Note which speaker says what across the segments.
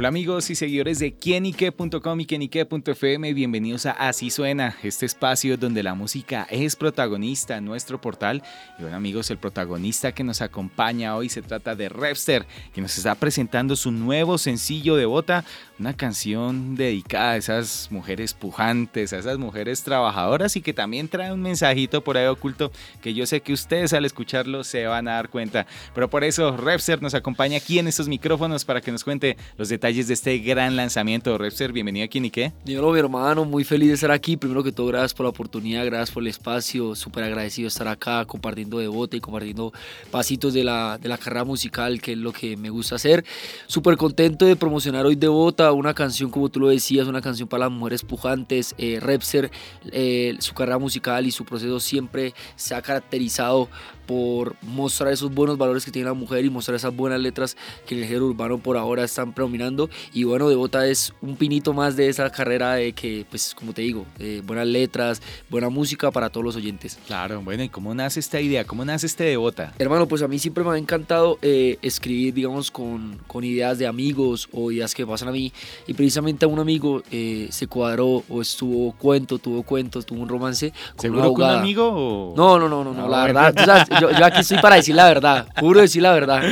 Speaker 1: Hola amigos y seguidores de quienique.com y quienique.fm, bienvenidos a Así Suena, este espacio donde la música es protagonista en nuestro portal. Y bueno amigos, el protagonista que nos acompaña hoy se trata de Repster, que nos está presentando su nuevo sencillo de bota, una canción dedicada a esas mujeres pujantes, a esas mujeres trabajadoras y que también trae un mensajito por ahí oculto que yo sé que ustedes al escucharlo se van a dar cuenta. Pero por eso Repster nos acompaña aquí en estos micrófonos para que nos cuente los detalles de este gran lanzamiento. Repster, bienvenido aquí, ¿y qué?
Speaker 2: Dímelo, mi hermano, muy feliz de estar aquí. Primero que todo, gracias por la oportunidad, gracias por el espacio. Súper agradecido de estar acá compartiendo de y compartiendo pasitos de la, de la carrera musical, que es lo que me gusta hacer. Súper contento de promocionar hoy de bota una canción, como tú lo decías, una canción para las mujeres pujantes. Eh, Repster, eh, su carrera musical y su proceso siempre se ha caracterizado por mostrar esos buenos valores que tiene la mujer y mostrar esas buenas letras que en el género urbano por ahora están predominando. Y bueno, Devota es un pinito más de esa carrera de que, pues, como te digo, eh, buenas letras, buena música para todos los oyentes.
Speaker 1: Claro, bueno, ¿y cómo nace esta idea? ¿Cómo nace este Devota?
Speaker 2: Hermano, pues a mí siempre me ha encantado eh, escribir, digamos, con, con, ideas de amigos o ideas que pasan a mí. Y precisamente a un amigo eh, se cuadró o estuvo cuento, tuvo cuentos, tuvo un romance
Speaker 1: con ¿Seguro con un amigo o...?
Speaker 2: No, no, no, no, no, la verdad, yo, aquí estoy para decir la verdad, juro decir la verdad.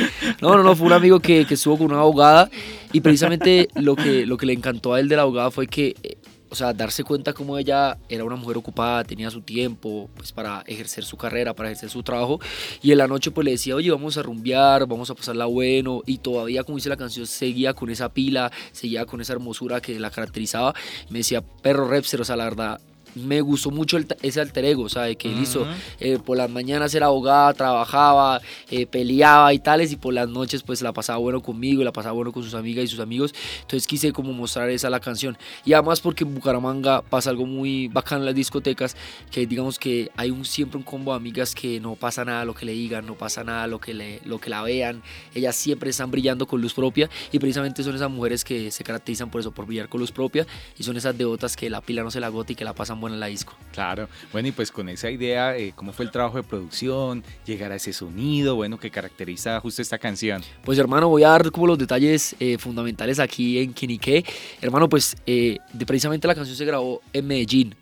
Speaker 2: No, no, no, fue un amigo que, que estuvo con una abogada y precisamente lo que, lo que le encantó a él de la abogada fue que, eh, o sea, darse cuenta como ella era una mujer ocupada, tenía su tiempo pues para ejercer su carrera, para ejercer su trabajo y en la noche pues le decía, oye, vamos a rumbear, vamos a pasarla bueno y todavía como dice la canción seguía con esa pila, seguía con esa hermosura que la caracterizaba. Me decía, perro Repster, o sea, la verdad, me gustó mucho ese alter ego, ¿sabes? Que él hizo, eh, por las mañanas era abogada, trabajaba, eh, peleaba y tales, y por las noches pues la pasaba bueno conmigo, la pasaba bueno con sus amigas y sus amigos. Entonces quise como mostrar esa la canción. Y además porque en Bucaramanga pasa algo muy bacán en las discotecas, que digamos que hay un, siempre un combo de amigas que no pasa nada lo que le digan, no pasa nada lo que, le, lo que la vean, ellas siempre están brillando con luz propia, y precisamente son esas mujeres que se caracterizan por eso, por brillar con luz propia, y son esas devotas que la pila no se la agota y que la pasan buena la disco.
Speaker 1: Claro, bueno, y pues con esa idea, eh, ¿cómo fue el trabajo de producción? Llegar a ese sonido, bueno, que caracteriza justo esta canción.
Speaker 2: Pues hermano, voy a dar como los detalles eh, fundamentales aquí en Quinique. Hermano, pues eh, de, precisamente la canción se grabó en Medellín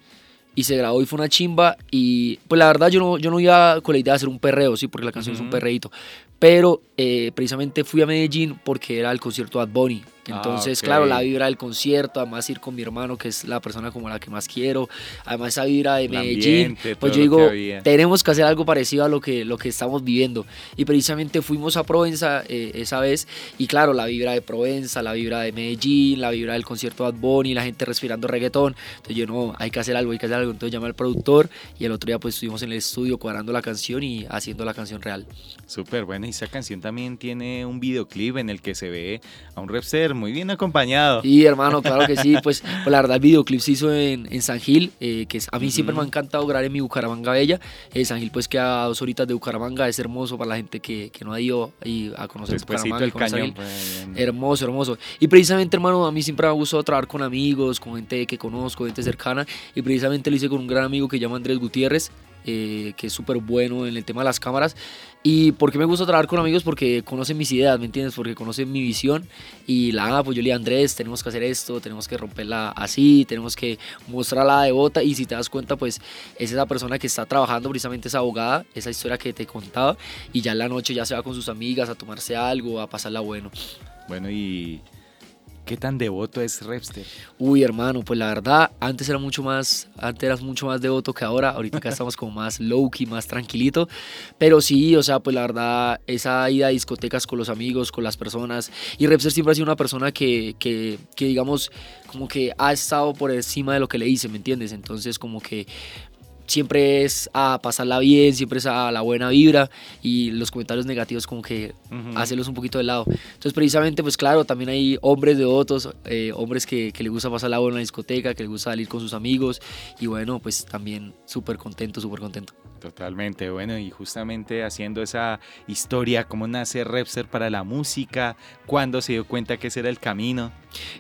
Speaker 2: y se grabó y fue una chimba y pues la verdad yo no, yo no iba con la idea de hacer un perreo, sí, porque la canción es un perreíto, pero precisamente fui a Medellín porque era el concierto de Bad Bunny Ah, Entonces, claro, la vibra del concierto, además ir con mi hermano, que es la persona como la que más quiero, además esa vibra de Medellín, pues yo digo, tenemos que hacer algo parecido a lo que, lo que estamos viviendo. Y precisamente fuimos a Provenza eh, esa vez, y claro, la vibra de Provenza, la vibra de Medellín, la vibra del concierto de Bad Bunny, la gente respirando reggaetón. Entonces yo, no, hay que hacer algo, hay que hacer algo. Entonces llamé al productor, y el otro día pues estuvimos en el estudio cuadrando la canción y haciendo la canción real.
Speaker 1: Súper buena, y esa canción también tiene un videoclip en el que se ve a un rapster muy bien acompañado.
Speaker 2: Y hermano, claro que sí. Pues, pues, la verdad, el videoclip se hizo en, en San Gil, eh, que a mí siempre me ha encantado grabar en mi Bucaramanga Bella. Eh, San Gil, pues, queda a dos horitas de Bucaramanga. Es hermoso para la gente que, que no ha ido a conocer Bucaramanga.
Speaker 1: El cañón, pues,
Speaker 2: hermoso, hermoso. Y precisamente, hermano, a mí siempre me ha gustado trabajar con amigos, con gente que conozco, gente cercana. Y precisamente lo hice con un gran amigo que se llama Andrés Gutiérrez. Eh, que es súper bueno en el tema de las cámaras. ¿Y por qué me gusta trabajar con amigos? Porque conocen mis ideas, ¿me entiendes? Porque conocen mi visión. Y la, pues yo le digo, Andrés, tenemos que hacer esto, tenemos que romperla así, tenemos que mostrarla de bota. Y si te das cuenta, pues es esa persona que está trabajando, precisamente esa abogada, esa historia que te contaba. Y ya en la noche ya se va con sus amigas a tomarse algo, a pasarla bueno.
Speaker 1: Bueno, y ¿Qué tan devoto es Repster?
Speaker 2: Uy, hermano, pues la verdad, antes era mucho más, antes eras mucho más devoto que ahora. Ahorita acá estamos como más low-key, más tranquilito. Pero sí, o sea, pues la verdad, esa ida a discotecas con los amigos, con las personas. Y Repster siempre ha sido una persona que, que, que digamos, como que ha estado por encima de lo que le hice, ¿me entiendes? Entonces, como que siempre es a pasarla bien, siempre es a la buena vibra y los comentarios negativos como que hacerlos un poquito de lado. Entonces precisamente pues claro, también hay hombres de otros, eh, hombres que, que les gusta pasar la buena en la discoteca, que les gusta salir con sus amigos y bueno, pues también súper contento, súper contento.
Speaker 1: Totalmente, bueno, y justamente haciendo esa historia, cómo nace Repser para la música, cuándo se dio cuenta que ese era el camino.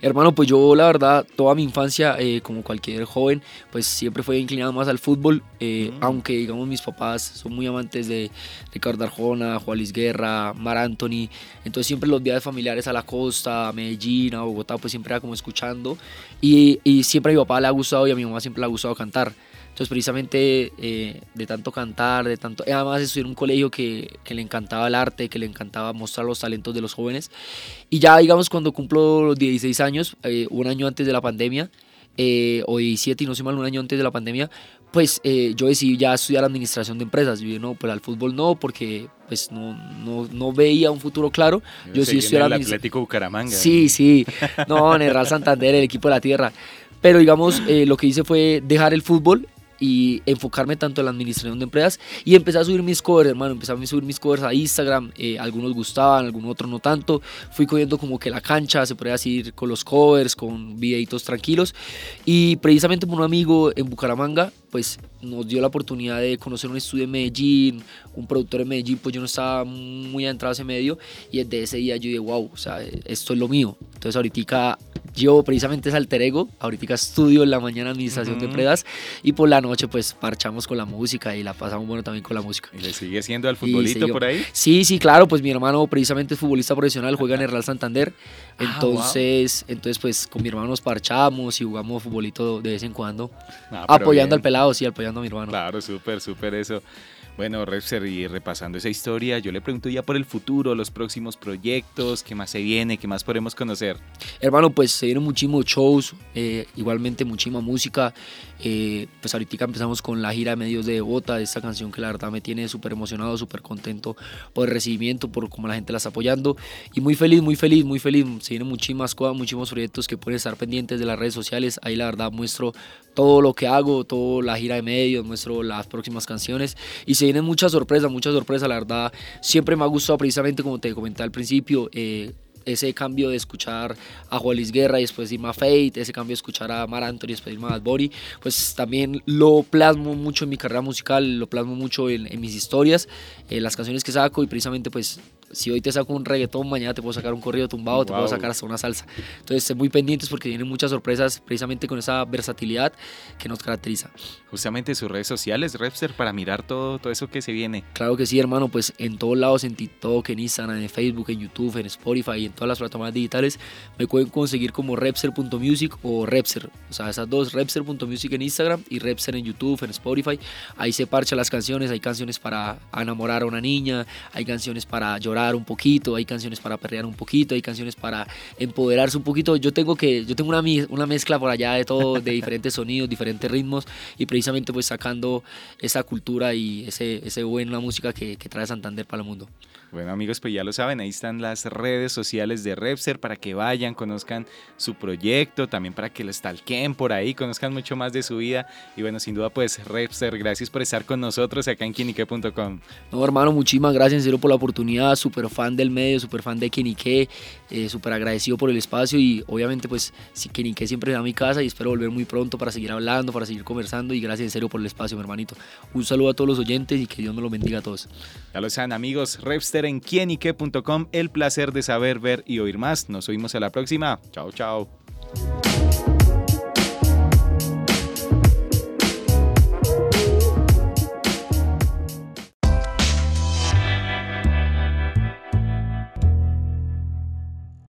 Speaker 2: Hermano, pues yo la verdad, toda mi infancia, eh, como cualquier joven, pues siempre fue inclinado más al fútbol, eh, mm. aunque digamos mis papás son muy amantes de Ricardo Arjona, Juan Luis Guerra, Mar Anthony, entonces siempre los viajes familiares a la costa, a Medellín, a Bogotá, pues siempre era como escuchando, y, y siempre a mi papá le ha gustado y a mi mamá siempre le ha gustado cantar. Entonces, precisamente eh, de tanto cantar, de tanto. Además, estudié en un colegio que, que, le encantaba el arte, que le encantaba mostrar los talentos de los jóvenes. Y ya, digamos, cuando cumplo los 16 años, eh, un año antes de la pandemia, eh, o 17, y no sé mal, un año antes de la pandemia, pues yo decidí ya estudiar administración de empresas. Yo dije, no, pues al fútbol no, porque pues no, no, no veía un futuro claro.
Speaker 1: Yo, sí estudié el Atlético Bucaramanga.
Speaker 2: Sí, sí. No, en el Real Santander, el equipo de la tierra. Pero digamos, lo que hice fue dejar el fútbol y enfocarme tanto en la administración de empresas y empecé a subir mis covers, hermano, empecé a subir mis covers a Instagram, eh, algunos gustaban, algunos otros no tanto, fui cogiendo como que la cancha, se podría decir, con los covers, con videitos tranquilos y precisamente por un amigo en Bucaramanga, pues nos dio la oportunidad de conocer un estudio en Medellín, un productor en Medellín, pues yo no estaba muy adentrado a ese medio y desde ese día yo dije, wow, o sea, esto es lo mío. Entonces ahorita yo precisamente es alter ego, ahorita estudio en la mañana administración de empresas y por la noche pues parchamos con la música y la pasamos bueno también con la música.
Speaker 1: ¿Y le sigue siendo al futbolito por ahí?
Speaker 2: Sí, sí, claro, pues mi hermano precisamente es futbolista profesional, juega en el Real Santander, ah, entonces, entonces pues con mi hermano nos parchamos y jugamos futbolito de vez en cuando, ah, apoyando al pelado, sí, apoyando a mi hermano.
Speaker 1: Claro, súper, súper eso. Bueno, y repasando esa historia, yo le pregunto ya por el futuro, los próximos proyectos, qué más se viene, qué más podemos conocer.
Speaker 2: Hermano, pues se vienen muchísimos shows, eh, igualmente muchísima música. Eh, pues ahorita empezamos con la gira de medios de de esta canción que la verdad me tiene súper emocionado, súper contento por el recibimiento, por cómo la gente la está apoyando. Y muy feliz, muy feliz, muy feliz. Se vienen muchísimas cosas, muchísimos proyectos que pueden estar pendientes de las redes sociales. Ahí la verdad muestro todo lo que hago, toda la gira de medios, muestro las próximas canciones. Y se tienen muchas sorpresas, muchas sorpresas, la verdad. Siempre me ha gustado, precisamente como te comenté al principio, eh, ese cambio de escuchar a Juan Guerra y después irme a Fate, ese cambio de escuchar a Mar Anthony y después irme a Bad pues también lo plasmo mucho en mi carrera musical, lo plasmo mucho en, mis historias, en las canciones que saco y precisamente pues si hoy te saco un reggaetón, mañana te puedo sacar un corrido tumbado, te puedo sacar hasta una salsa. Entonces, muy pendientes porque tienen muchas sorpresas precisamente con esa versatilidad que nos caracteriza.
Speaker 1: Justamente sus redes sociales, Repster, para mirar todo, todo eso que se viene.
Speaker 2: Claro que sí, hermano, pues en todos lados, en TikTok, en Instagram, en Facebook, en YouTube, en Spotify y en todas las plataformas digitales, me pueden conseguir como repser.music o Repser. O sea, esas dos, repser.music en Instagram y Repser en YouTube, en Spotify. Ahí se parchan las canciones, hay canciones para enamorar a una niña, hay canciones para llorar un poquito, hay canciones para perrear un poquito, hay canciones para empoderarse un poquito. Yo tengo que yo tengo una, una mezcla por allá de todo, de diferentes sonidos, diferentes ritmos y precisamente pues sacando esa cultura y ese, ese buena música que, que trae Santander para el mundo.
Speaker 1: Bueno amigos, pues ya lo saben, ahí están las redes sociales de Repser para que vayan, conozcan su proyecto, también para que lo stalkeen por ahí, conozcan mucho más de su vida. Y bueno, sin duda pues Repser, gracias por estar con nosotros acá en quinique.com.
Speaker 2: No hermano, muchísimas gracias en serio por la oportunidad, súper fan del medio, súper fan de Quinique, eh, súper agradecido por el espacio y obviamente pues si Quinique siempre da mi casa y espero volver muy pronto para seguir hablando, para seguir conversando y gracias en serio por el espacio, mi hermanito. Un saludo a todos los oyentes y que Dios me los bendiga a todos.
Speaker 1: Ya lo saben amigos, Repster en quienique.com. El placer de saber, ver y oír más. Nos oímos a la próxima. Chao, chao.